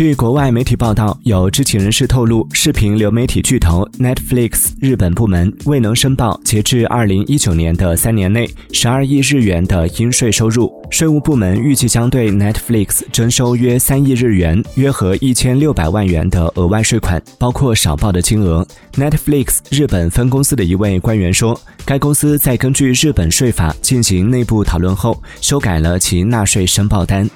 据国外媒体报道有知情人士透露视频流媒体巨头 netflix 日本部门未能申报截至二零一九年的三年内十二亿日元的应税收入。税务部门预计将对 netflix 征收约三亿日元约合一千六百万元的额外税款包括少报的金额。Netflix 日本分公司的一位官员说该公司在根据日本税法进行内部讨论后修改了其纳税申报单。